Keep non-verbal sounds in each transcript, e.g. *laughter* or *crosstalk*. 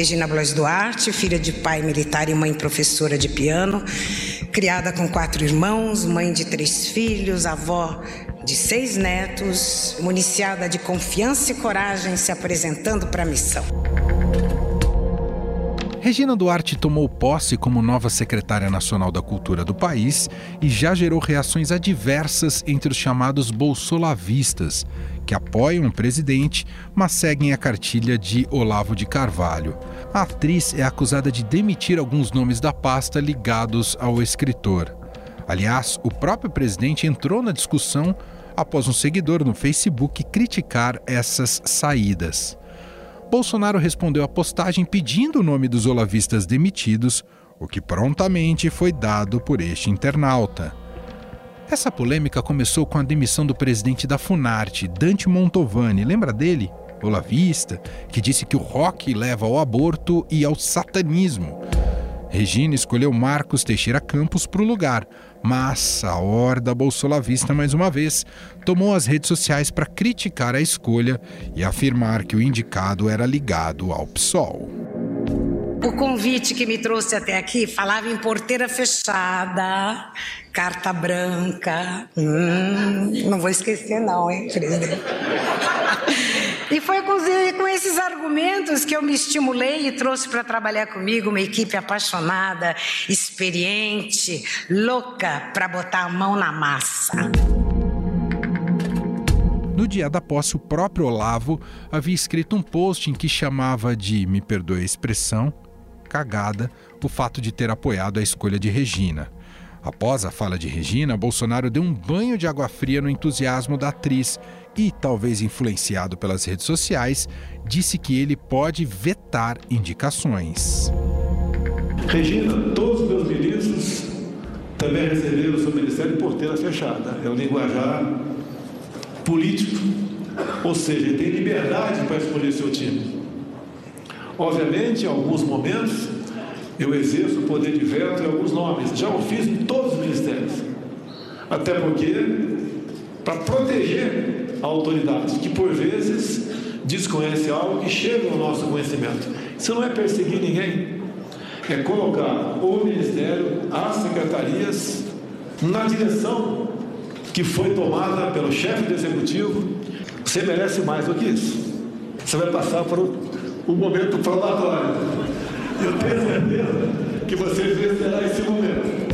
Regina Blois Duarte, filha de pai militar e mãe professora de piano, criada com quatro irmãos, mãe de três filhos, avó de seis netos, municiada de confiança e coragem, se apresentando para a missão. Regina Duarte tomou posse como nova secretária nacional da cultura do país e já gerou reações adversas entre os chamados bolsolavistas, que apoiam o presidente, mas seguem a cartilha de Olavo de Carvalho. A atriz é acusada de demitir alguns nomes da pasta ligados ao escritor. Aliás, o próprio presidente entrou na discussão após um seguidor no Facebook criticar essas saídas. Bolsonaro respondeu à postagem pedindo o nome dos olavistas demitidos, o que prontamente foi dado por este internauta. Essa polêmica começou com a demissão do presidente da Funarte, Dante Montovani. Lembra dele? Olavista, que disse que o rock leva ao aborto e ao satanismo. Regina escolheu Marcos Teixeira Campos para o lugar, mas a horda bolsolavista, mais uma vez, tomou as redes sociais para criticar a escolha e afirmar que o indicado era ligado ao PSOL. O convite que me trouxe até aqui falava em porteira fechada, carta branca. Hum, não vou esquecer, não, hein, presidente? E foi com esses argumentos que eu me estimulei e trouxe para trabalhar comigo uma equipe apaixonada, experiente, louca para botar a mão na massa. No dia da posse, o próprio Olavo havia escrito um post em que chamava de, me perdoe a expressão, cagada, o fato de ter apoiado a escolha de Regina. Após a fala de Regina, Bolsonaro deu um banho de água fria no entusiasmo da atriz e, talvez influenciado pelas redes sociais, disse que ele pode vetar indicações. Regina, todos os meus ministros também receberam o seu ministério porteira fechada. É o linguajar político, ou seja, tem liberdade para escolher seu time. Obviamente, em alguns momentos, eu exerço o poder de veto em alguns nomes. Já o fiz em todos os ministérios. Até porque, para proteger a autoridade, que por vezes desconhece algo que chega ao nosso conhecimento. Isso não é perseguir ninguém, é colocar o Ministério, as secretarias, na direção que foi tomada pelo chefe do executivo. Você merece mais do que isso. Você vai passar por um momento probatório. Eu tenho certeza que você vencerá esse momento.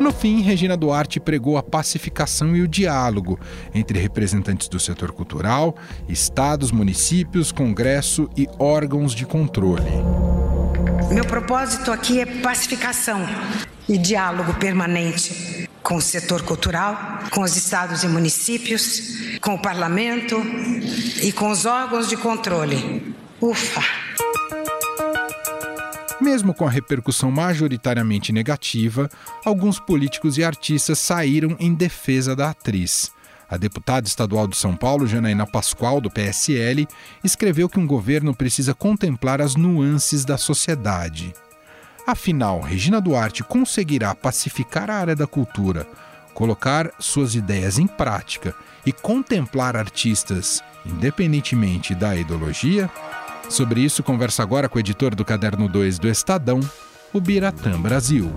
No fim, Regina Duarte pregou a pacificação e o diálogo entre representantes do setor cultural, estados, municípios, congresso e órgãos de controle. Meu propósito aqui é pacificação e diálogo permanente com o setor cultural, com os estados e municípios, com o parlamento e com os órgãos de controle. Ufa! Mesmo com a repercussão majoritariamente negativa, alguns políticos e artistas saíram em defesa da atriz. A deputada estadual de São Paulo, Janaína Pascoal, do PSL, escreveu que um governo precisa contemplar as nuances da sociedade. Afinal, Regina Duarte conseguirá pacificar a área da cultura, colocar suas ideias em prática e contemplar artistas, independentemente da ideologia? Sobre isso, conversa agora com o editor do Caderno 2 do Estadão, o Biratã Brasil.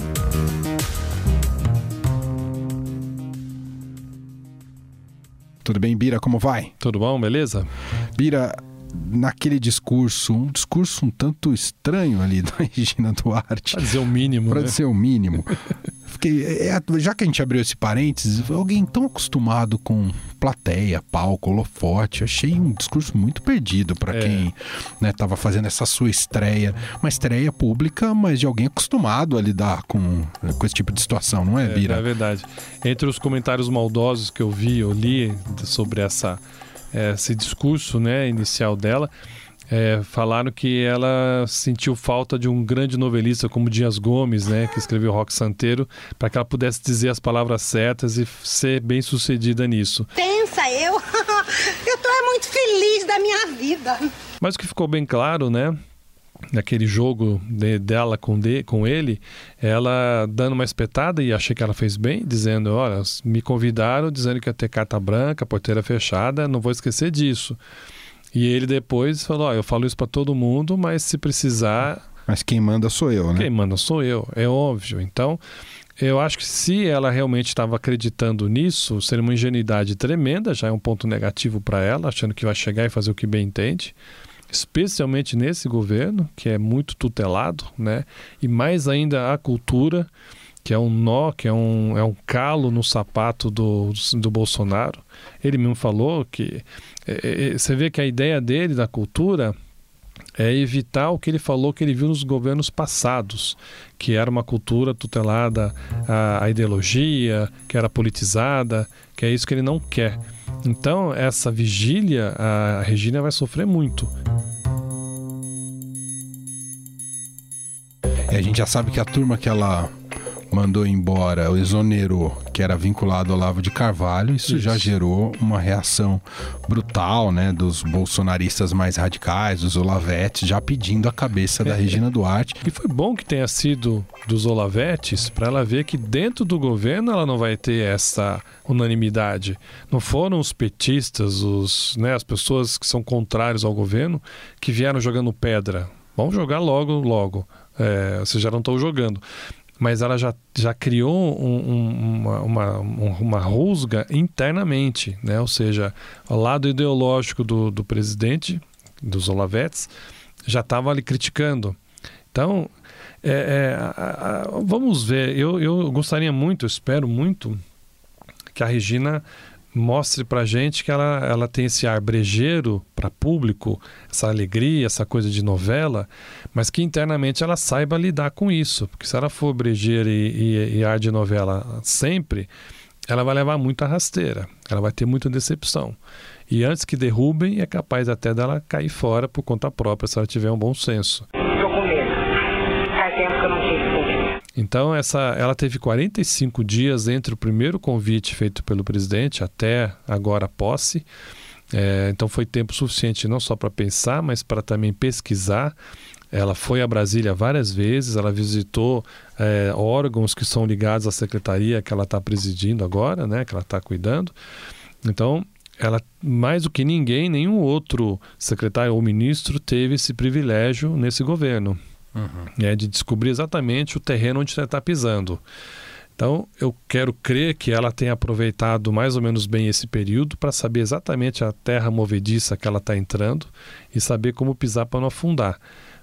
Tudo bem, Bira? Como vai? Tudo bom, beleza? Bira, naquele discurso, um discurso um tanto estranho ali *laughs* da Regina Duarte. Para dizer o mínimo. Para né? dizer o mínimo. *laughs* Fiquei, é, é, já que a gente abriu esse parênteses, alguém tão acostumado com plateia, palco, holofote, achei um discurso muito perdido para é. quem estava né, fazendo essa sua estreia. Uma estreia pública, mas de alguém acostumado a lidar com, com esse tipo de situação, não é, Bira? É, é verdade. Entre os comentários maldosos que eu vi, eu li sobre essa esse discurso né, inicial dela, é, falaram que ela sentiu falta de um grande novelista como Dias Gomes, né, que escreveu Rock Santeiro, para que ela pudesse dizer as palavras certas e ser bem sucedida nisso. Pensa, eu, *laughs* eu tô muito feliz da minha vida. Mas o que ficou bem claro, né, naquele jogo de, dela com, de, com ele, ela dando uma espetada e achei que ela fez bem, dizendo: Olha, me convidaram dizendo que ia ter carta branca, porteira fechada, não vou esquecer disso. E ele depois falou: oh, eu falo isso para todo mundo, mas se precisar. Mas quem manda sou eu, né? Quem manda sou eu, é óbvio. Então, eu acho que se ela realmente estava acreditando nisso, seria uma ingenuidade tremenda, já é um ponto negativo para ela, achando que vai chegar e fazer o que bem entende, especialmente nesse governo, que é muito tutelado, né? E mais ainda a cultura, que é um nó, que é um, é um calo no sapato do, do Bolsonaro. Ele mesmo falou que. É, é, você vê que a ideia dele da cultura é evitar o que ele falou que ele viu nos governos passados, que era uma cultura tutelada à, à ideologia, que era politizada, que é isso que ele não quer. Então, essa vigília, a Regina vai sofrer muito. É, a gente já sabe que a turma que ela mandou embora, o exonerou, que era vinculado ao Lavo de Carvalho, isso, isso, já gerou uma reação brutal, né, dos bolsonaristas mais radicais, dos Olavetes, já pedindo a cabeça da é, Regina Duarte. E foi bom que tenha sido dos Olavetes para ela ver que dentro do governo ela não vai ter essa unanimidade. Não foram os petistas, os, né, as pessoas que são contrários ao governo que vieram jogando pedra. Vamos jogar logo, logo. É, vocês já não estão jogando mas ela já, já criou um, um, uma, uma, uma rusga internamente, né? ou seja, o lado ideológico do, do presidente, dos Olavetes, já estava ali criticando. Então, é, é, a, a, vamos ver, eu, eu gostaria muito, espero muito que a Regina mostre para gente que ela, ela tem esse ar brejeiro para público, essa alegria, essa coisa de novela, mas que internamente ela saiba lidar com isso. Porque se ela for brejeira e, e, e ar de novela sempre, ela vai levar muita rasteira, ela vai ter muita decepção. E antes que derrubem, é capaz até dela cair fora por conta própria, se ela tiver um bom senso. Então, essa, ela teve 45 dias entre o primeiro convite feito pelo presidente até agora a posse. É, então, foi tempo suficiente não só para pensar, mas para também pesquisar. Ela foi a Brasília várias vezes, ela visitou é, órgãos que são ligados à secretaria que ela está presidindo agora, né, que ela está cuidando. Então, ela mais do que ninguém, nenhum outro secretário ou ministro teve esse privilégio nesse governo uhum. né, de descobrir exatamente o terreno onde você está pisando. Então, eu quero crer que ela tenha aproveitado mais ou menos bem esse período para saber exatamente a terra movediça que ela está entrando e saber como pisar para não afundar.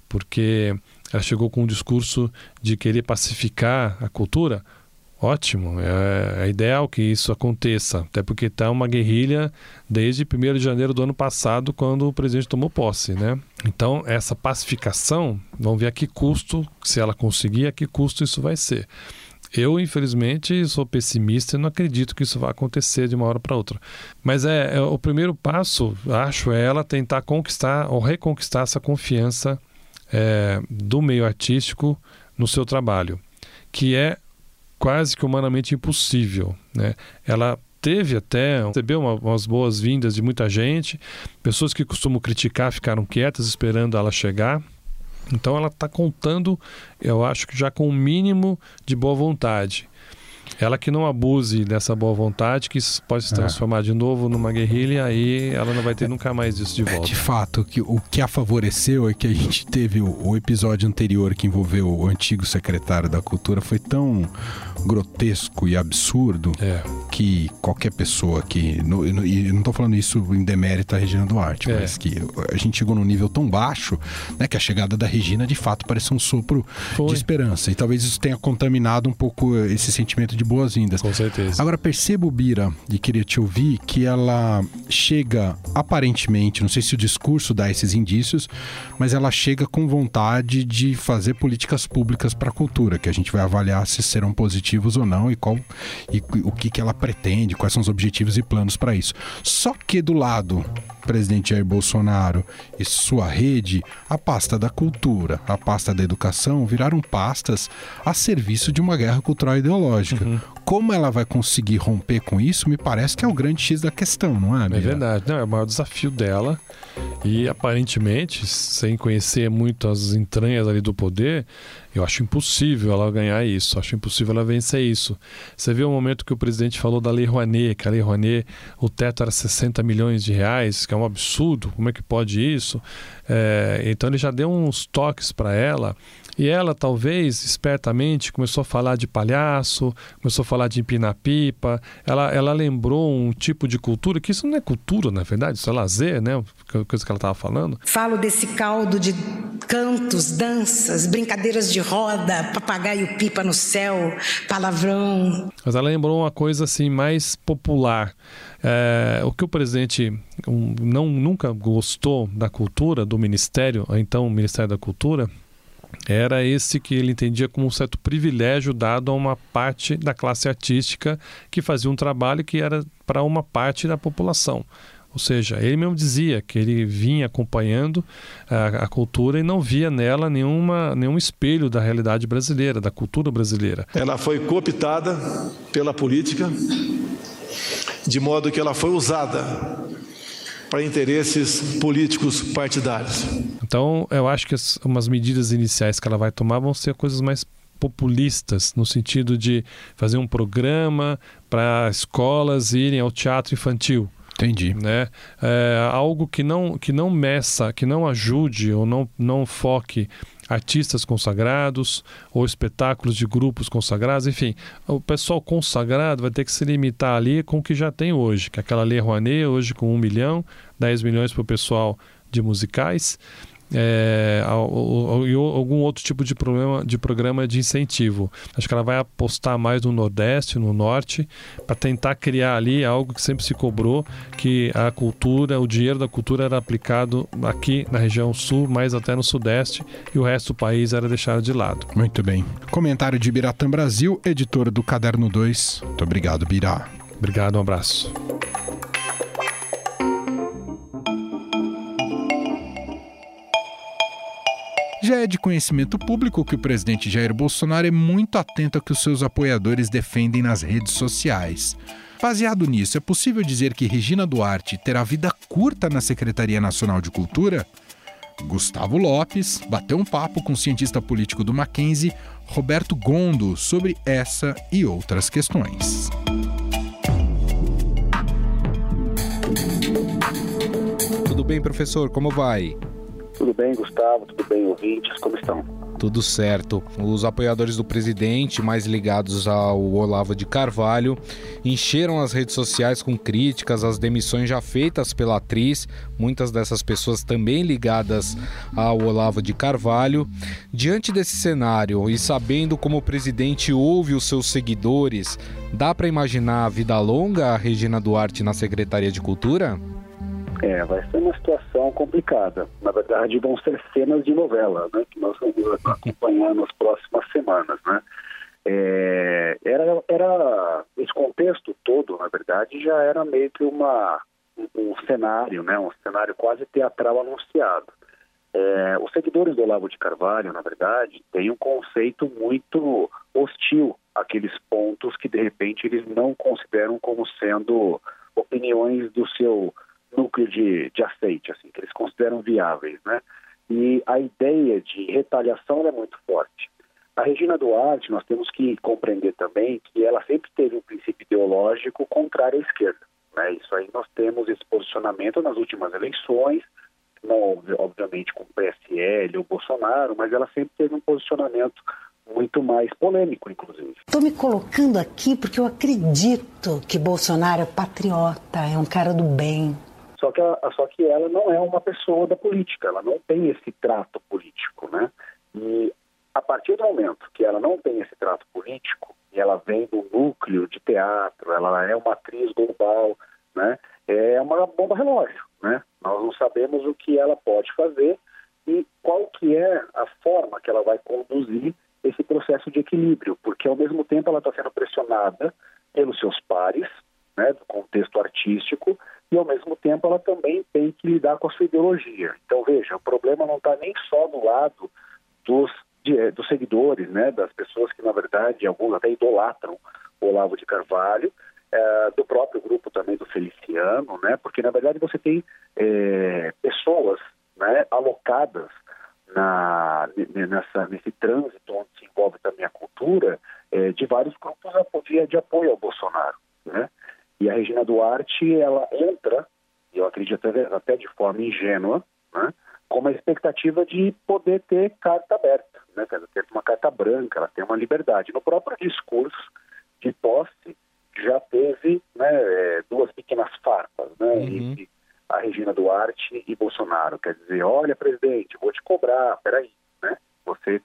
Porque ela chegou com um discurso de querer pacificar a cultura. Ótimo, é, é ideal que isso aconteça, até porque está uma guerrilha desde 1 de janeiro do ano passado, quando o presidente tomou posse, né? Então, essa pacificação, vamos ver a que custo, se ela conseguir, a que custo isso vai ser. Eu, infelizmente, sou pessimista e não acredito que isso vai acontecer de uma hora para outra. Mas é, é, o primeiro passo, acho, é ela tentar conquistar ou reconquistar essa confiança é, do meio artístico no seu trabalho, que é quase que humanamente impossível. Né? Ela teve até, recebeu uma, umas boas-vindas de muita gente, pessoas que costumam criticar ficaram quietas esperando ela chegar. Então ela está contando, eu acho que já com o um mínimo de boa vontade. Ela que não abuse dessa boa vontade, que pode se é. transformar é. de novo numa guerrilha, e aí ela não vai ter nunca mais isso de volta. É, de fato, que, o que a favoreceu é que a gente teve o, o episódio anterior que envolveu o antigo secretário da Cultura foi tão grotesco e absurdo é. Que qualquer pessoa que. No, no, e não estou falando isso em demérito à Regina Duarte, é. mas que a gente chegou num nível tão baixo né, que a chegada da Regina de fato parece um sopro foi. de esperança. E talvez isso tenha contaminado um pouco esse sentimento de boas-vindas. Com certeza. Agora percebo, Bira, e queria te ouvir, que ela chega aparentemente, não sei se o discurso dá esses indícios, mas ela chega com vontade de fazer políticas públicas para a cultura, que a gente vai avaliar se serão positivos ou não e qual e o que, que ela pretende, quais são os objetivos e planos para isso. Só que do lado presidente Jair Bolsonaro e sua rede, a pasta da cultura, a pasta da educação viraram pastas a serviço de uma guerra cultural ideológica. Uhum. Como ela vai conseguir romper com isso, me parece que é o grande X da questão, não é? Bia? É verdade, não, é o maior desafio dela. E aparentemente, sem conhecer muito as entranhas ali do poder, Eu acho impossível ela ganhar isso, acho impossível ela vencer isso. Você viu o momento que o presidente falou da Lei Rouanet, que a Lei Rouanet, o teto era 60 milhões de reais, que é um absurdo, como é que pode isso? É, então ele já deu uns toques para ela e ela, talvez, espertamente, começou a falar de palhaço, começou a falar de empinar pipa. Ela, ela lembrou um tipo de cultura, que isso não é cultura, na verdade, isso é lazer, né? Coisa que ela estava falando. Falo desse caldo de cantos, danças, brincadeiras de roda, papagaio pipa no céu, palavrão. Mas ela lembrou uma coisa assim mais popular. É, o que o presidente não nunca gostou da cultura do ministério, então o Ministério da Cultura, era esse que ele entendia como um certo privilégio dado a uma parte da classe artística que fazia um trabalho que era para uma parte da população. Ou seja, ele mesmo dizia que ele vinha acompanhando a, a, cultura e não via nela nenhuma, nenhum espelho da realidade brasileira, da cultura brasileira. Ela foi cooptada pela política, de modo que ela foi usada para interesses políticos partidários. Então, eu acho que as, umas medidas iniciais que ela vai tomar vão ser coisas mais populistas, no sentido de fazer um programa para escolas irem ao teatro infantil. Entendi. Né? É, algo que não, que não meça, que não ajude ou não, não foque artistas consagrados ou espetáculos de grupos consagrados, enfim, o pessoal consagrado vai ter que se limitar ali com o que já tem hoje, que é aquela Lei Rouanet, hoje com 1 milhão, 10 milhões para o pessoal de musicais, é, algum outro tipo de, problema, de programa de incentivo. Acho que ela vai apostar mais no Nordeste, no Norte, para tentar criar ali algo que sempre se cobrou, que a cultura, o dinheiro da cultura era aplicado aqui na região Sul, mais até no Sudeste, e o resto do país era deixado de lado. Muito bem. Comentário de Biratã Brasil, editor do Caderno 2. Muito obrigado, Birá. Obrigado, um abraço. Já é de conhecimento público que o presidente Jair Bolsonaro é muito atento ao que os seus apoiadores defendem nas redes sociais. Baseado nisso, é possível dizer que Regina Duarte terá vida curta na Secretaria Nacional de Cultura? Gustavo Lopes bateu um papo com o cientista político do Mackenzie, Roberto Gondo, sobre essa e outras questões. Tudo bem, professor? Como vai? Tudo bem, Gustavo? Tudo bem, ouvintes? Como estão? Tudo certo. Os apoiadores do presidente, mais ligados ao Olavo de Carvalho, encheram as redes sociais com críticas às demissões já feitas pela atriz, muitas dessas pessoas também ligadas ao Olavo de Carvalho. Diante desse cenário e sabendo como o presidente ouve os seus seguidores, dá para imaginar a vida longa a Regina Duarte na Secretaria de Cultura? É, vai ser uma situação complicada. Na verdade, vão ser cenas de novela, né? Que nós vamos acompanhar nas próximas semanas, né? É, era, era esse contexto todo, na verdade, já era meio que uma um, cenário, né? Um cenário quase teatral anunciado. É, os seguidores do Olavo de Carvalho, na verdade, têm um conceito muito hostil àqueles pontos que de repente eles não consideram como sendo opiniões do seu núcleo de, de aceite, assim, que eles consideram viáveis, né? E a ideia de retaliação é muito forte. A Regina Duarte, nós temos que compreender também que ela sempre teve um princípio ideológico contrário à esquerda. Né? Isso aí nós temos esse posicionamento nas últimas eleições, não obviamente com o PSL ou Bolsonaro, mas ela sempre teve um posicionamento muito mais polêmico, inclusive. Estou me colocando aqui porque eu acredito que Bolsonaro é patriota, é um cara do bem. Só que, a, só que ela não é uma pessoa da política, ela não tem esse trato político, né? E a partir do momento que ela não tem esse trato político, e ela vem do núcleo de teatro, ela é uma atriz global, né? É uma bomba relógio, né? Nós não sabemos o que ela pode fazer e qual que é a forma que ela vai conduzir esse processo de equilíbrio, porque ao mesmo tempo ela está sendo pressionada pelos seus pares, né, do contexto artístico, e ao mesmo tempo ela também tem que lidar com a sua ideologia. Então veja, o problema não está nem só do lado dos, de, eh, dos seguidores, né, das pessoas que na verdade alguns até idolatram o Olavo de Carvalho, é, do próprio grupo também do Feliciano, né, porque na verdade você tem é, pessoas né, alocadas na, nessa, nesse trânsito onde Cultura é, de vários grupos de apoio ao Bolsonaro, né? E a Regina Duarte, ela entra, eu acredito até, de forma ingênua, né? com a expectativa de poder ter carta aberta, né? ter uma carta branca, ela tem uma liberdade. No próprio discurso de posse, já teve né, é, duas pequenas farpas, né? Uhum. a Regina Duarte e Bolsonaro. Quer dizer, olha, presidente, vou te cobrar, peraí, né? Você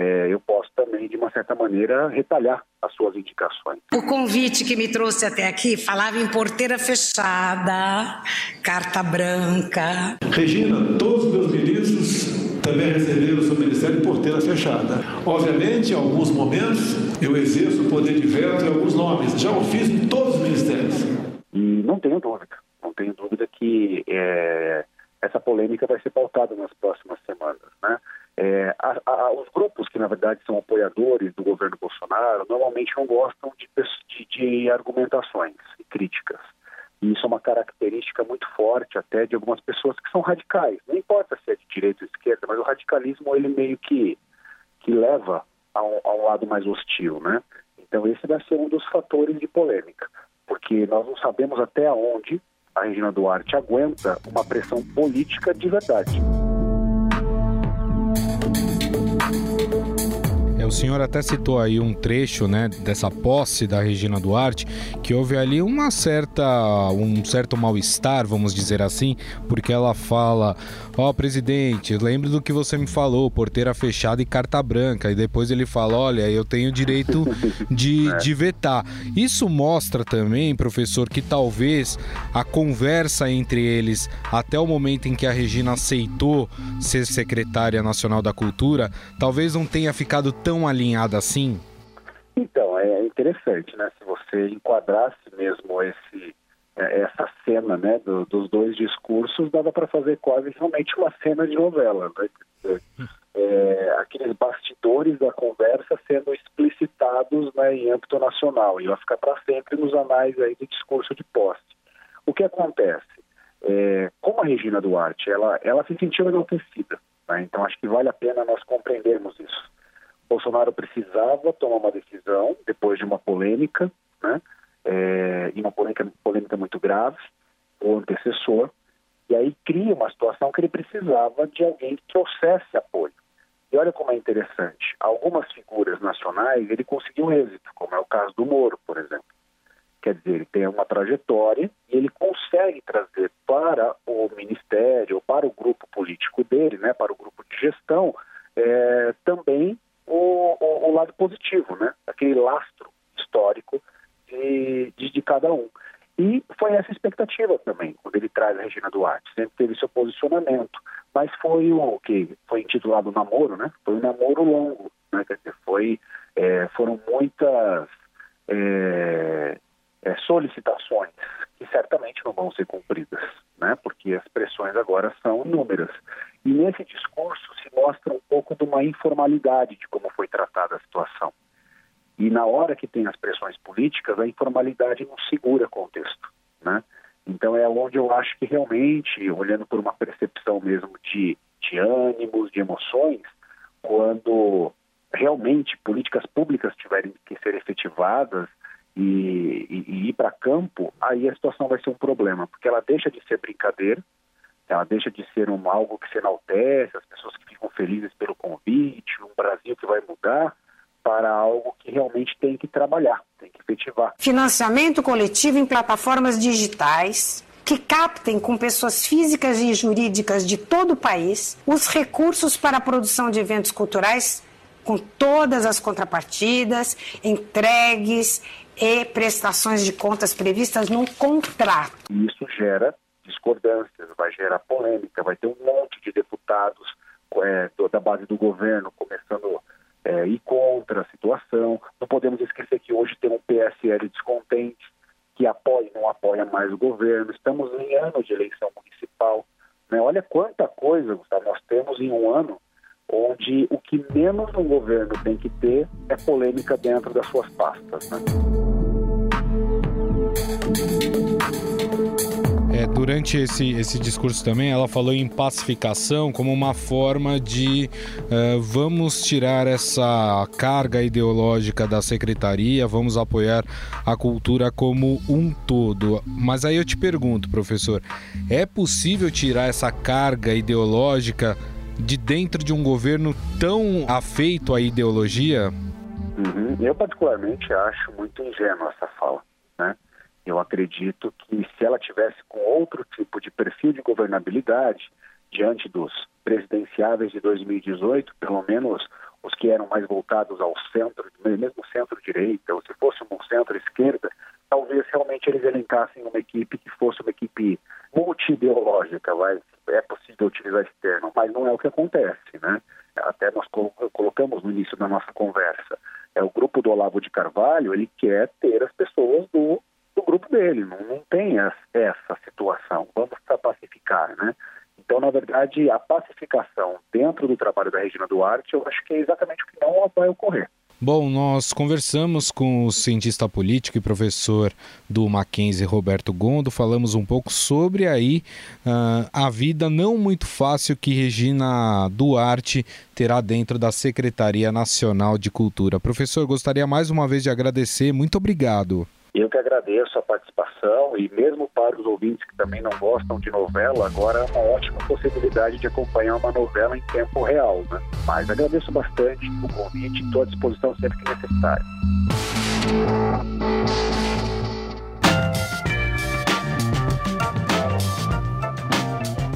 é, eu posso também, de uma certa maneira, retalhar as suas indicações. O convite que me trouxe até aqui falava em porteira fechada, carta branca. Regina, todos os meus ministros também receberam o seu ministério em porteira fechada. Obviamente, em alguns momentos, eu exerço o poder de veto em alguns nomes. Já o fiz em todos os ministérios. E não tenho dúvida, não tenho dúvida que é, essa polêmica vai ser pautada nas próximas semanas? É, a, a, os grupos que, na verdade, são apoiadores do governo Bolsonaro normalmente não gostam de, de, de argumentações e críticas. E isso é uma característica muito forte até de algumas pessoas que são radicais. Não importa se é de direita ou esquerda, mas o radicalismo ele meio que, que leva a a um lado mais hostil, né? Então esse vai ser um dos fatores de polêmica, porque nós não sabemos até onde a Regina Duarte aguenta uma pressão política de verdade. Thank you. O senhor até citou aí um trecho, né, dessa posse da Regina Duarte, que houve ali uma certa, um certo mal-estar, vamos dizer assim, porque ela fala: Ó, oh, presidente, lembro do que você me falou, porteira fechada e carta branca. E depois ele fala: Olha, eu tenho direito de, *laughs* é. de vetar. Isso mostra também, professor, que talvez a conversa entre eles, até o momento em que a Regina aceitou ser secretária nacional da cultura, talvez não tenha ficado tão tão alinhada assim? Então, é interessante, né? Se você enquadrasse mesmo esse, é, essa cena né, do, dos dois discursos, dava para fazer quase realmente uma cena de novela. Né? É, aqueles bastidores da conversa sendo explicitados né, em âmbito nacional e vai ficar para sempre nos anais aí do discurso de posse. O que acontece? É, como a Regina Duarte, ela, ela se sentiu enaltecida, né? então acho que vale a pena nós compreendermos isso. Bolsonaro precisava tomar uma decisão depois de uma polêmica, né? É, e uma polêmica, polêmica muito grave, o antecessor, e aí cria uma situação que ele precisava de alguém que trouxesse apoio. E olha como é interessante, algumas figuras nacionais ele conseguiu êxito, como é o caso do Moro, por exemplo. Quer dizer, ele tem uma trajetória e ele consegue trazer para o ministério, para o grupo político dele, né, para o grupo de gestão, é, também o, o, o lado positivo, né? aquele lastro histórico de, de, de, cada um. E foi essa expectativa também, quando ele traz a Regina Duarte. Sempre teve seu posicionamento, mas foi o que foi intitulado namoro, né? Foi um namoro longo, né? Quer dizer, foi, é, foram muitas é, é, solicitações que certamente não vão ser cumpridas, né? Porque as pressões agora são inúmeras. E nesse discurso se mostra um pouco de uma informalidade de como foi tratada a situação. E na hora que tem as pressões políticas, a informalidade não segura contexto, né? Então é onde eu acho que realmente, olhando por uma percepção mesmo de, de ânimos, de emoções, quando realmente políticas públicas tiverem que ser efetivadas e, e, e ir para campo, aí a situação vai ser um problema, porque ela deixa de ser brincadeira, ela deixa de ser um, algo que se enaltece, as pessoas que ficam felizes pelo convite, um Brasil que vai mudar, para algo que realmente tem que trabalhar, tem que efetivar. Financiamento coletivo em plataformas digitais que captem com pessoas físicas e jurídicas de todo o país os recursos para a produção de eventos culturais com todas as contrapartidas, entregues e prestações de contas previstas no contrato. Isso gera discordâncias, vai gerar polêmica, vai ter um monte de deputados é, da base do governo começando é, ir contra a situação. Não podemos esquecer que hoje tem um PSL descontente que apoia e não apoia mais o governo. Estamos em ano de eleição municipal. Né? Olha quanta coisa, Gustavo, nós temos em um ano onde o que menos um governo tem que ter é polêmica dentro das suas pastas. Né? Durante esse, esse discurso também, ela falou em pacificação como uma forma de uh, vamos tirar essa carga ideológica da secretaria, vamos apoiar a cultura como um todo. Mas aí eu te pergunto, professor, é possível tirar essa carga ideológica de dentro de um governo tão afeito à ideologia? Uhum. Eu, particularmente, acho muito ingênua essa fala. Né? Eu acredito que se ela tivesse com outro tipo de perfil de governabilidade, diante dos presidenciáveis de 2018, pelo menos os que eram mais voltados ao centro, mesmo centro-direita, ou se fosse um centro-esquerda, talvez realmente eles elencassem uma equipe que fosse uma equipe multi-ideológica, é possível utilizar esse termo, mas não é o que acontece, né? Até nós colocamos no início da nossa conversa, é o grupo do Olavo de Carvalho, ele quer ter as pessoas do grupo dele, não, não tem essa situação, vamos pacificar, né? Então, na verdade, a pacificação dentro do trabalho da Regina Duarte, eu acho que é exatamente o que não vai ocorrer. Bom, nós conversamos com o cientista político e professor do Mackenzie, Roberto Gondo, falamos um pouco sobre aí uh, a vida não muito fácil que Regina Duarte terá dentro da Secretaria Nacional de Cultura. Professor, gostaria mais uma vez de agradecer, muito obrigado. Eu que agradeço a participação e mesmo para os ouvintes que também não gostam de novela, agora é uma ótima possibilidade de acompanhar uma novela em tempo real, né? Mas agradeço bastante o convite, estou à disposição sempre que necessário.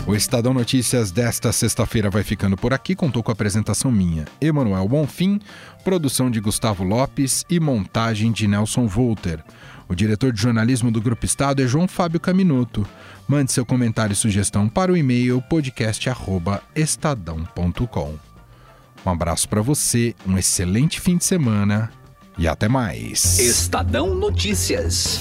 O Estadão Notícias desta sexta-feira vai ficando por aqui. Contou com a apresentação minha, Emanuel Bonfim, produção de Gustavo Lopes e montagem de Nelson Volter. O diretor de jornalismo do Grupo Estado é João Fábio Caminuto. Mande seu comentário e sugestão para o e-mail podcast@estadão.com. Um abraço para você, um excelente fim de semana e até mais. Estadão Notícias.